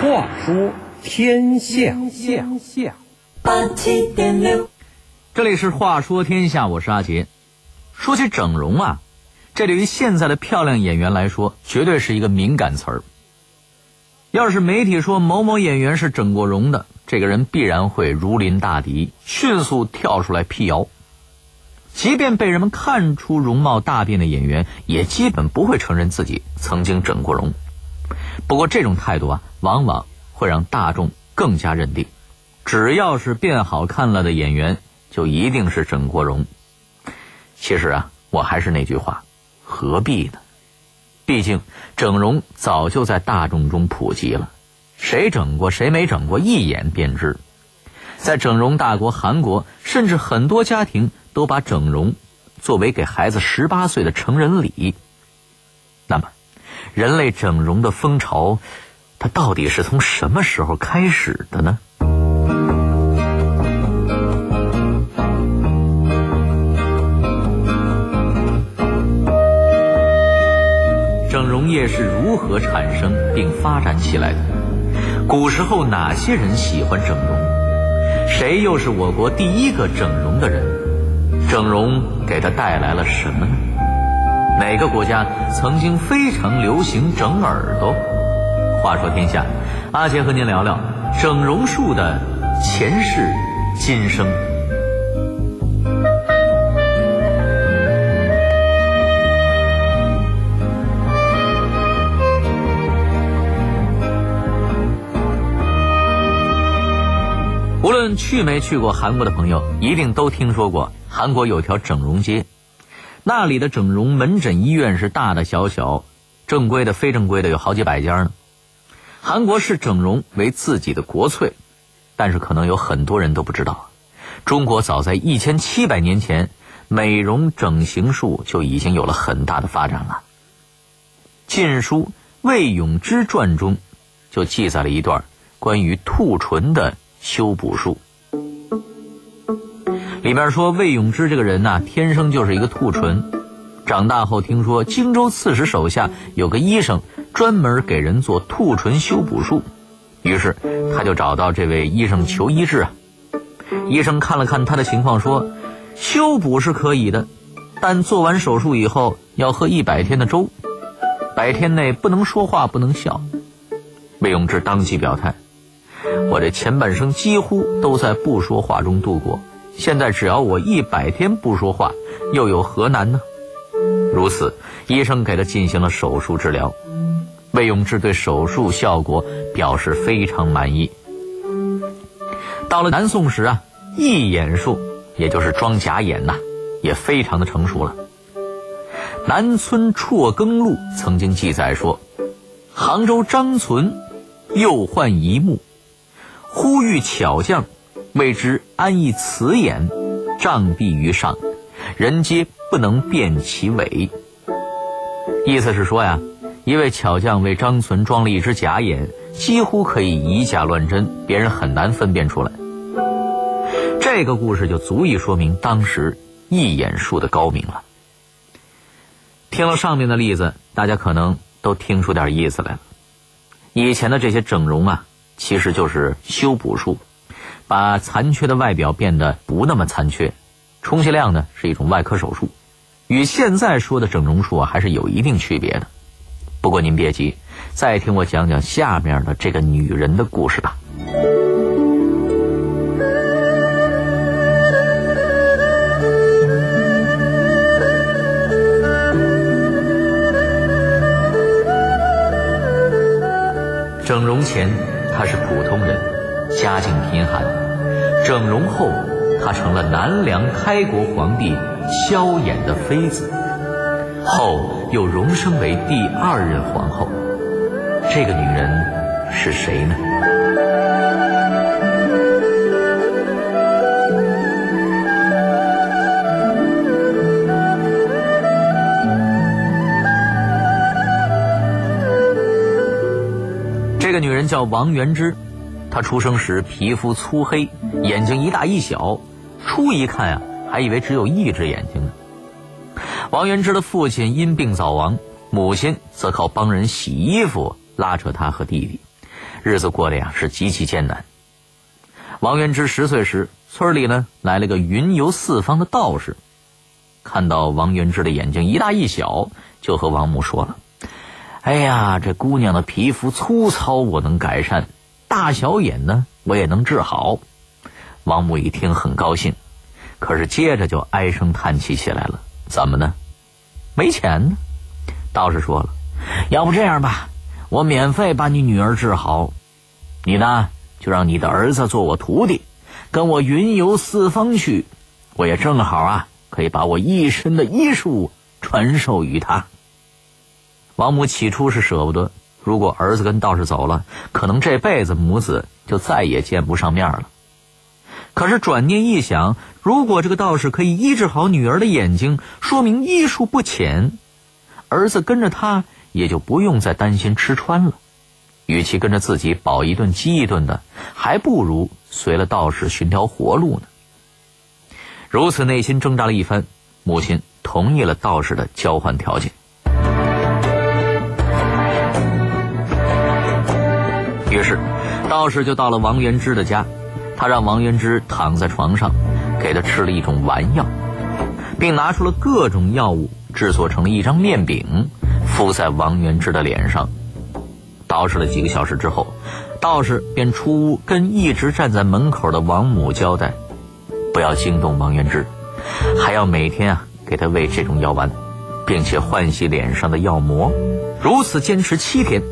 话说天下，八七点六，这里是话说天下，我是阿杰。说起整容啊，这对于现在的漂亮演员来说，绝对是一个敏感词儿。要是媒体说某某演员是整过容的，这个人必然会如临大敌，迅速跳出来辟谣。即便被人们看出容貌大变的演员，也基本不会承认自己曾经整过容。不过这种态度啊，往往会让大众更加认定，只要是变好看了的演员，就一定是整过容。其实啊，我还是那句话，何必呢？毕竟整容早就在大众中普及了，谁整过谁没整过，一眼便知。在整容大国韩国，甚至很多家庭都把整容作为给孩子十八岁的成人礼。那么，人类整容的风潮，它到底是从什么时候开始的呢？整容业是如何产生并发展起来的？古时候哪些人喜欢整容？谁又是我国第一个整容的人？整容给他带来了什么呢？哪个国家曾经非常流行整耳朵？话说天下，阿杰和您聊聊整容术的前世今生。无论去没去过韩国的朋友，一定都听说过韩国有条整容街，那里的整容门诊医院是大大小小，正规的、非正规的有好几百家呢。韩国视整容为自己的国粹，但是可能有很多人都不知道，中国早在一千七百年前，美容整形术就已经有了很大的发展了。《晋书·魏永之传》中就记载了一段关于兔唇的。修补术里面说，魏永之这个人呐，天生就是一个兔唇。长大后听说荆州刺史手下有个医生专门给人做兔唇修补术，于是他就找到这位医生求医治啊。医生看了看他的情况，说修补是可以的，但做完手术以后要喝一百天的粥，百天内不能说话，不能笑。魏永之当即表态。我这前半生几乎都在不说话中度过，现在只要我一百天不说话，又有何难呢？如此，医生给他进行了手术治疗。魏永志对手术效果表示非常满意。到了南宋时啊，义眼术，也就是装假眼呐，也非常的成熟了。南村辍耕录曾经记载说，杭州张存又患一目。呼吁巧匠谓之安一瓷眼，障蔽于上，人皆不能辨其伪。意思是说呀，一位巧匠为张存装了一只假眼，几乎可以以假乱真，别人很难分辨出来。这个故事就足以说明当时义眼术的高明了。听了上面的例子，大家可能都听出点意思来了。以前的这些整容啊。其实就是修补术，把残缺的外表变得不那么残缺。充其量呢是一种外科手术，与现在说的整容术啊还是有一定区别的。不过您别急，再听我讲讲下面的这个女人的故事吧。整容前。她是普通人，家境贫寒。整容后，她成了南梁开国皇帝萧衍的妃子，后又荣升为第二任皇后。这个女人是谁呢？这个女人叫王元芝，他出生时皮肤粗黑，眼睛一大一小，初一看呀，还以为只有一只眼睛呢。王元之的父亲因病早亡，母亲则靠帮人洗衣服拉扯他和弟弟。日子过得呀是极其艰难。王元之十岁时，村里呢来了个云游四方的道士，看到王元之的眼睛一大一小，就和王母说了：“哎呀，这姑娘的皮肤粗糙，我能改善；大小眼呢，我也能治好。”王母一听很高兴，可是接着就唉声叹气起来了：“怎么呢？没钱呢？”道士说了：“要不这样吧，我免费把你女儿治好，你呢？”就让你的儿子做我徒弟，跟我云游四方去，我也正好啊，可以把我一身的医术传授于他。王母起初是舍不得，如果儿子跟道士走了，可能这辈子母子就再也见不上面了。可是转念一想，如果这个道士可以医治好女儿的眼睛，说明医术不浅，儿子跟着他也就不用再担心吃穿了。与其跟着自己饱一顿饥一顿的，还不如随了道士寻条活路呢。如此内心挣扎了一番，母亲同意了道士的交换条件。于是，道士就到了王元之的家，他让王元之躺在床上，给他吃了一种丸药，并拿出了各种药物制作成了一张面饼，敷在王元之的脸上。捯饬了几个小时之后，道士便出屋跟一直站在门口的王母交代：“不要惊动王元之，还要每天啊给他喂这种药丸，并且换洗脸上的药膜，如此坚持七天。”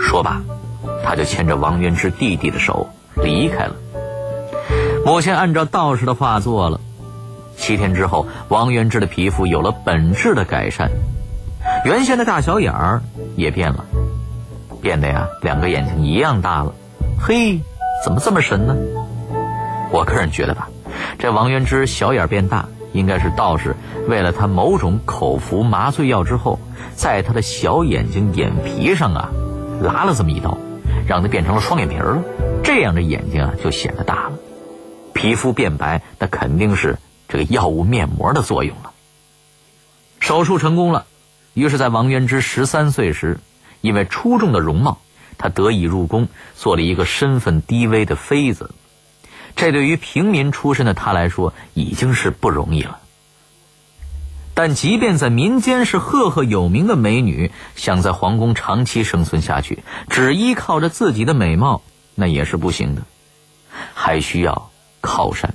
说罢，他就牵着王元之弟弟的手离开了。母亲按照道士的话做了。七天之后，王元之的皮肤有了本质的改善，原先的大小眼儿也变了。变得呀，两个眼睛一样大了。嘿，怎么这么神呢？我个人觉得吧，这王元之小眼变大，应该是道士为了他某种口服麻醉药之后，在他的小眼睛眼皮上啊，拉了这么一刀，让他变成了双眼皮儿了。这样的眼睛啊，就显得大了。皮肤变白，那肯定是这个药物面膜的作用了。手术成功了，于是，在王元之十三岁时。因为出众的容貌，他得以入宫，做了一个身份低微的妃子。这对于平民出身的他来说，已经是不容易了。但即便在民间是赫赫有名的美女，想在皇宫长期生存下去，只依靠着自己的美貌，那也是不行的，还需要靠山。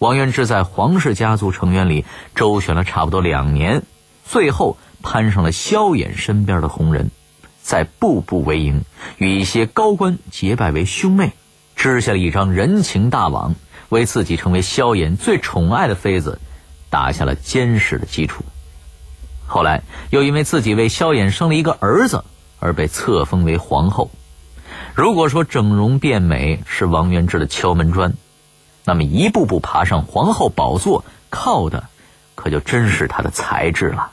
王元之在皇室家族成员里周旋了差不多两年，最后。攀上了萧衍身边的红人，在步步为营，与一些高官结拜为兄妹，织下了一张人情大网，为自己成为萧衍最宠爱的妃子打下了坚实的基础。后来又因为自己为萧衍生了一个儿子，而被册封为皇后。如果说整容变美是王元之的敲门砖，那么一步步爬上皇后宝座，靠的可就真是他的才智了。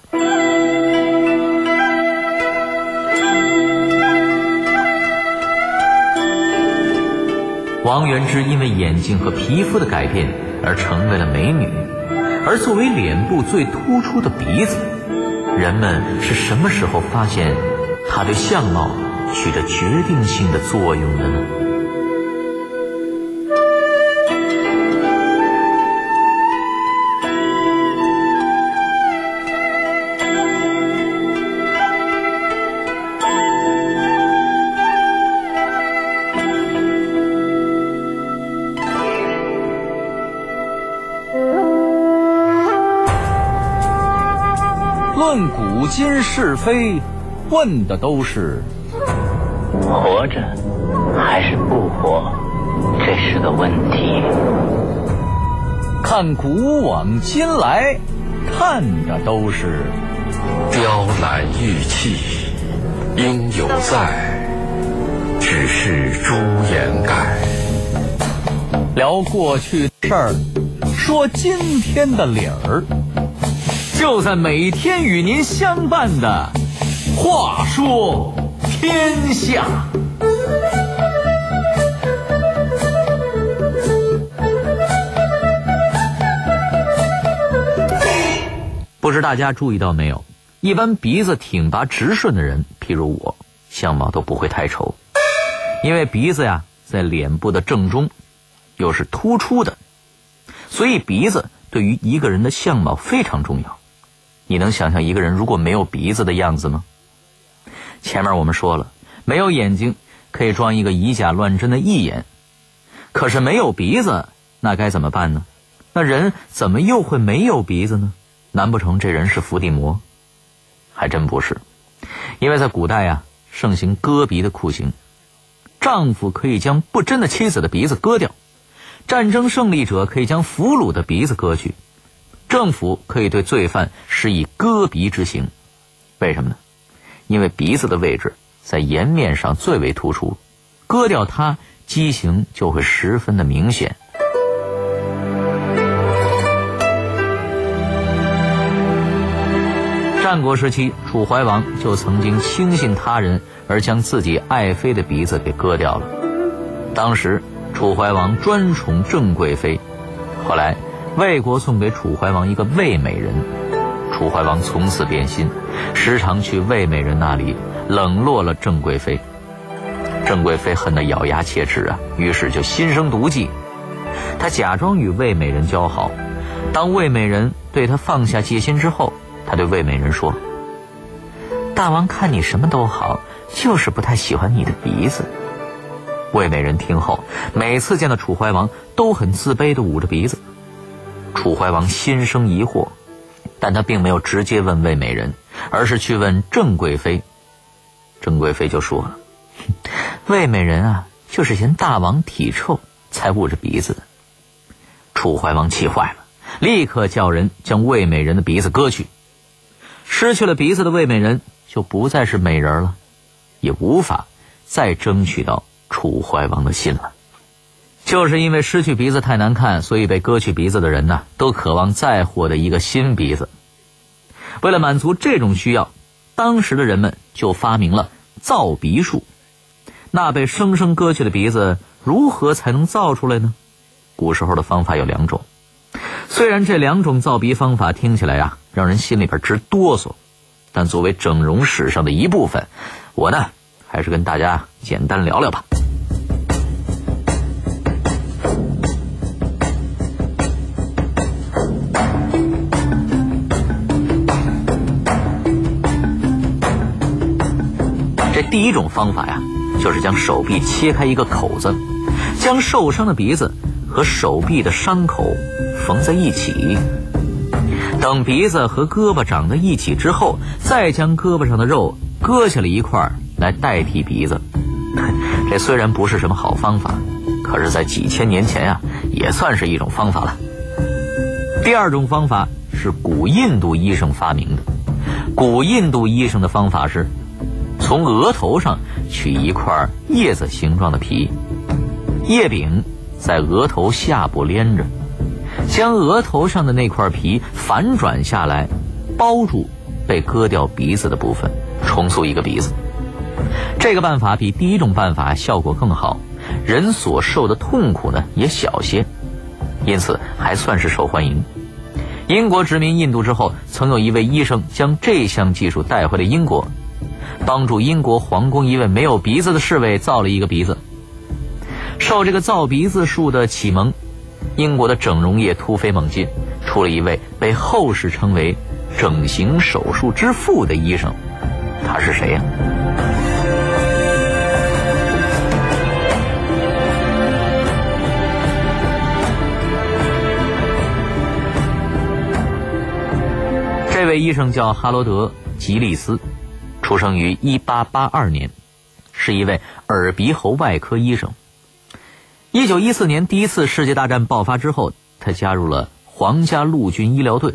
王元之因为眼睛和皮肤的改变而成为了美女，而作为脸部最突出的鼻子，人们是什么时候发现它对相貌起着决定性的作用的呢？今是非，问的都是活着还是不活，这是个问题。看古往今来，看的都是雕栏玉砌应犹在，只是朱颜改。聊过去的事儿，说今天的理儿。就在每天与您相伴的《话说天下》，不知大家注意到没有？一般鼻子挺拔直顺的人，譬如我，相貌都不会太丑。因为鼻子呀在脸部的正中，又是突出的，所以鼻子对于一个人的相貌非常重要。你能想象一个人如果没有鼻子的样子吗？前面我们说了，没有眼睛可以装一个以假乱真的义眼，可是没有鼻子，那该怎么办呢？那人怎么又会没有鼻子呢？难不成这人是伏地魔？还真不是，因为在古代呀，盛行割鼻的酷刑，丈夫可以将不贞的妻子的鼻子割掉，战争胜利者可以将俘虏的鼻子割去，政府可以对罪犯施以割鼻之刑。为什么呢？因为鼻子的位置在颜面上最为突出，割掉它，畸形就会十分的明显。战国时期，楚怀王就曾经轻信他人而将自己爱妃的鼻子给割掉了。当时，楚怀王专宠郑贵妃，后来魏国送给楚怀王一个魏美人，楚怀王从此变心，时常去魏美人那里冷落了郑贵妃。郑贵妃恨得咬牙切齿啊，于是就心生毒计，他假装与魏美人交好，当魏美人对他放下戒心之后。他对魏美人说：“大王看你什么都好，就是不太喜欢你的鼻子。”魏美人听后，每次见到楚怀王都很自卑的捂着鼻子。楚怀王心生疑惑，但他并没有直接问魏美人，而是去问郑贵妃。郑贵妃就说了：“魏美人啊，就是嫌大王体臭才捂着鼻子。”楚怀王气坏了，立刻叫人将魏美人的鼻子割去。失去了鼻子的魏美人就不再是美人了，也无法再争取到楚怀王的心了。就是因为失去鼻子太难看，所以被割去鼻子的人呢，都渴望再获得一个新鼻子。为了满足这种需要，当时的人们就发明了造鼻术。那被生生割去的鼻子如何才能造出来呢？古时候的方法有两种。虽然这两种造鼻方法听起来啊，让人心里边直哆嗦，但作为整容史上的一部分，我呢还是跟大家简单聊聊吧。第一种方法呀，就是将手臂切开一个口子，将受伤的鼻子和手臂的伤口。缝在一起，等鼻子和胳膊长在一起之后，再将胳膊上的肉割下来一块来代替鼻子。这虽然不是什么好方法，可是，在几千年前啊，也算是一种方法了。第二种方法是古印度医生发明的。古印度医生的方法是，从额头上取一块叶子形状的皮，叶柄在额头下部连着。将额头上的那块皮反转下来，包住被割掉鼻子的部分，重塑一个鼻子。这个办法比第一种办法效果更好，人所受的痛苦呢也小些，因此还算是受欢迎。英国殖民印度之后，曾有一位医生将这项技术带回了英国，帮助英国皇宫一位没有鼻子的侍卫造了一个鼻子。受这个造鼻子术的启蒙。英国的整容业突飞猛进，出了一位被后世称为“整形手术之父”的医生，他是谁呀？这位医生叫哈罗德·吉利斯，出生于1882年，是一位耳鼻喉外科医生。一九一四年，第一次世界大战爆发之后，他加入了皇家陆军医疗队。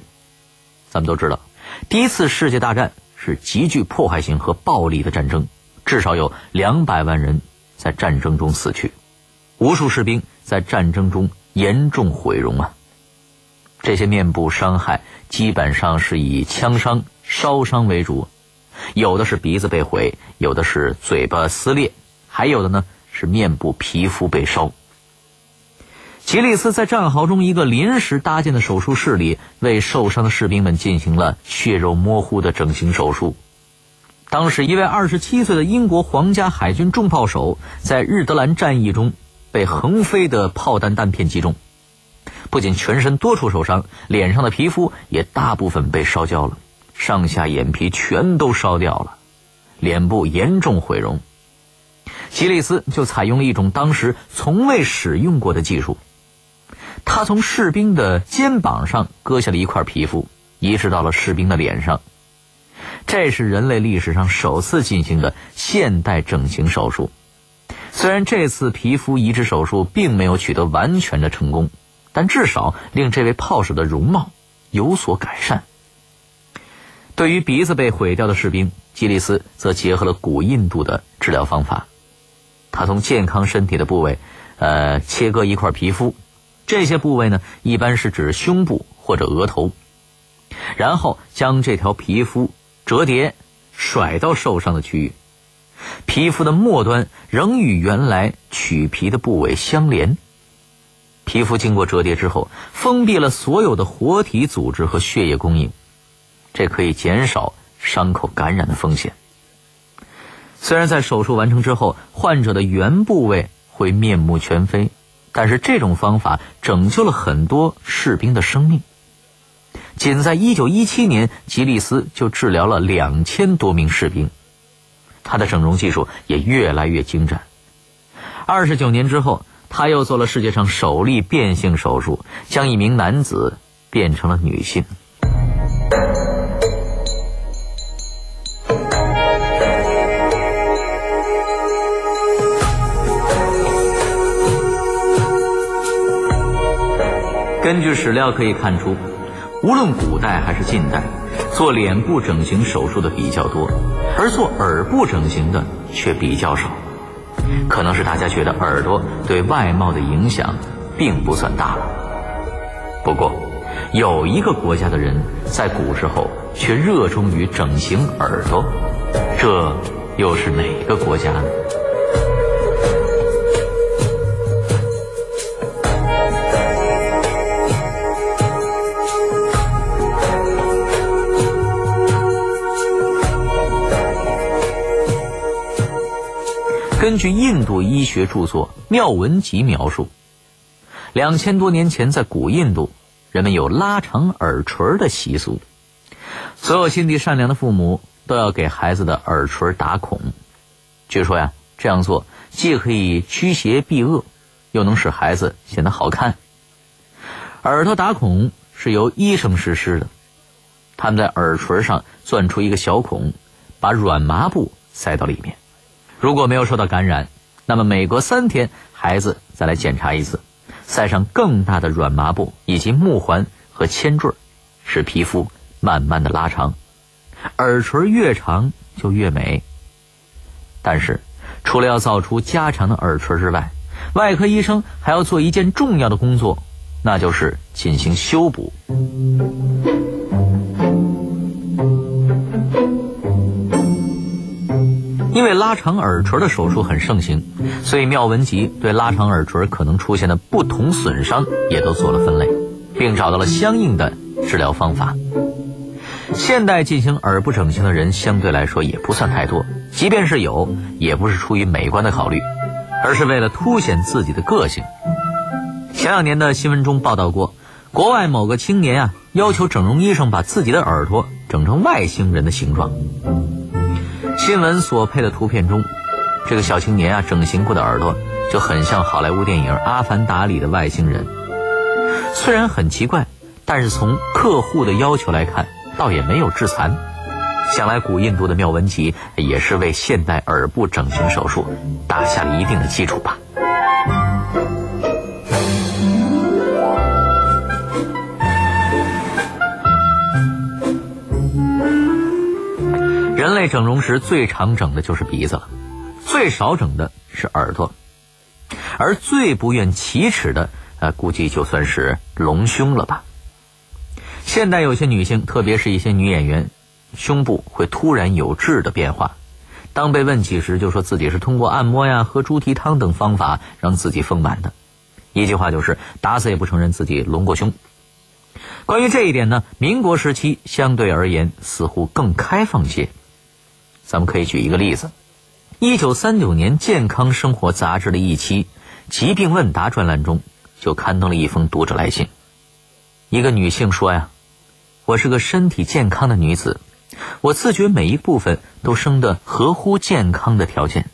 咱们都知道，第一次世界大战是极具破坏性和暴力的战争，至少有两百万人在战争中死去，无数士兵在战争中严重毁容啊。这些面部伤害基本上是以枪伤、烧伤为主，有的是鼻子被毁，有的是嘴巴撕裂，还有的呢是面部皮肤被烧。吉利斯在战壕中一个临时搭建的手术室里，为受伤的士兵们进行了血肉模糊的整形手术。当时一位二十七岁的英国皇家海军重炮手在日德兰战役中被横飞的炮弹弹片击中，不仅全身多处受伤，脸上的皮肤也大部分被烧焦了，上下眼皮全都烧掉了，脸部严重毁容。吉利斯就采用了一种当时从未使用过的技术，他从士兵的肩膀上割下了一块皮肤，移植到了士兵的脸上。这是人类历史上首次进行的现代整形手术。虽然这次皮肤移植手术并没有取得完全的成功，但至少令这位炮手的容貌有所改善。对于鼻子被毁掉的士兵，吉利斯则结合了古印度的治疗方法。他从健康身体的部位，呃，切割一块皮肤，这些部位呢，一般是指胸部或者额头，然后将这条皮肤折叠，甩到受伤的区域，皮肤的末端仍与原来取皮的部位相连。皮肤经过折叠之后，封闭了所有的活体组织和血液供应，这可以减少伤口感染的风险。虽然在手术完成之后，患者的原部位会面目全非，但是这种方法拯救了很多士兵的生命。仅在1917年，吉利斯就治疗了两千多名士兵，他的整容技术也越来越精湛。二十九年之后，他又做了世界上首例变性手术，将一名男子变成了女性。根据史料可以看出，无论古代还是近代，做脸部整形手术的比较多，而做耳部整形的却比较少。可能是大家觉得耳朵对外貌的影响并不算大了。不过，有一个国家的人在古时候却热衷于整形耳朵，这又是哪个国家呢？根据印度医学著作《妙文集》描述，两千多年前在古印度，人们有拉长耳垂的习俗。所有心地善良的父母都要给孩子的耳垂打孔。据说呀，这样做既可以驱邪避恶，又能使孩子显得好看。耳朵打孔是由医生实施的，他们在耳垂上钻出一个小孔，把软麻布塞到里面。如果没有受到感染，那么每隔三天孩子再来检查一次，塞上更大的软麻布以及木环和铅坠，使皮肤慢慢的拉长，耳垂越长就越美。但是，除了要造出加长的耳垂之外，外科医生还要做一件重要的工作，那就是进行修补。因为拉长耳垂的手术很盛行，所以妙文集对拉长耳垂可能出现的不同损伤也都做了分类，并找到了相应的治疗方法。现代进行耳部整形的人相对来说也不算太多，即便是有，也不是出于美观的考虑，而是为了凸显自己的个性。前两年的新闻中报道过，国外某个青年啊要求整容医生把自己的耳朵整成外星人的形状。新闻所配的图片中，这个小青年啊，整形过的耳朵就很像好莱坞电影《阿凡达》里的外星人。虽然很奇怪，但是从客户的要求来看，倒也没有致残。想来古印度的妙文集也是为现代耳部整形手术打下了一定的基础吧。人类整容时最常整的就是鼻子了，最少整的是耳朵，而最不愿启齿的，呃，估计就算是隆胸了吧。现代有些女性，特别是一些女演员，胸部会突然有质的变化，当被问起时，就说自己是通过按摩呀、喝猪蹄汤等方法让自己丰满的，一句话就是打死也不承认自己隆过胸。关于这一点呢，民国时期相对而言似乎更开放些。咱们可以举一个例子：一九三九年《健康生活》杂志的一期《疾病问答》专栏中，就刊登了一封读者来信。一个女性说呀：“我是个身体健康的女子，我自觉每一部分都生得合乎健康的条件，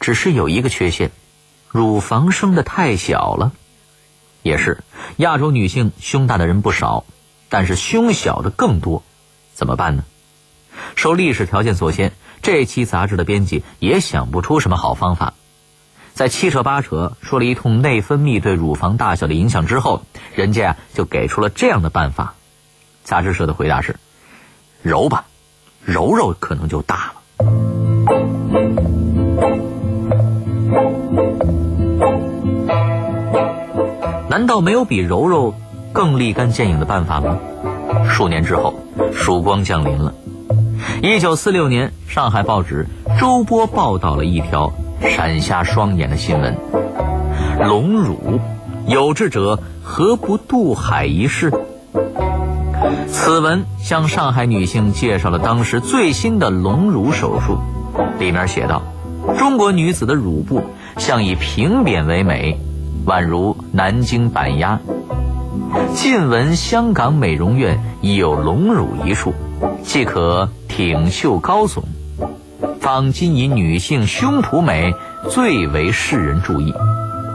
只是有一个缺陷，乳房生得太小了。也是，亚洲女性胸大的人不少，但是胸小的更多，怎么办呢？”受历史条件所限，这期杂志的编辑也想不出什么好方法。在七扯八扯说了一通内分泌对乳房大小的影响之后，人家就给出了这样的办法。杂志社的回答是：揉吧，揉揉可能就大了。难道没有比揉揉更立竿见影的办法吗？数年之后，曙光降临了。一九四六年，上海报纸周播报道了一条闪瞎双眼的新闻：隆乳，有志者何不渡海一试？此文向上海女性介绍了当时最新的隆乳手术。里面写道：中国女子的乳部向以平扁为美，宛如南京板鸭。近闻香港美容院已有隆乳一术。即可挺秀高耸，方今以女性胸脯美最为世人注意，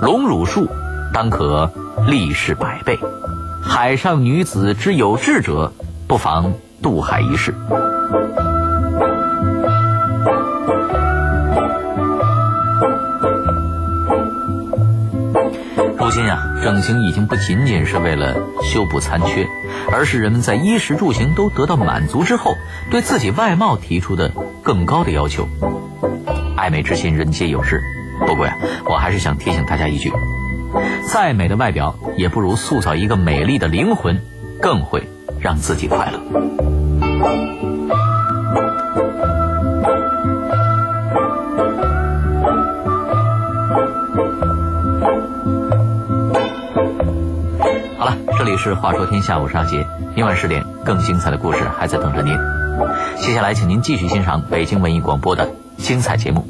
隆乳术当可立世百倍。海上女子之有志者，不妨渡海一试。如今呀，整形已经不仅仅是为了修补残缺。而是人们在衣食住行都得到满足之后，对自己外貌提出的更高的要求。爱美之心，人皆有之。不过呀，我还是想提醒大家一句：再美的外表，也不如塑造一个美丽的灵魂，更会让自己快乐。这里是《话说天下》，我是阿杰。今晚十点，更精彩的故事还在等着您。接下来，请您继续欣赏北京文艺广播的精彩节目。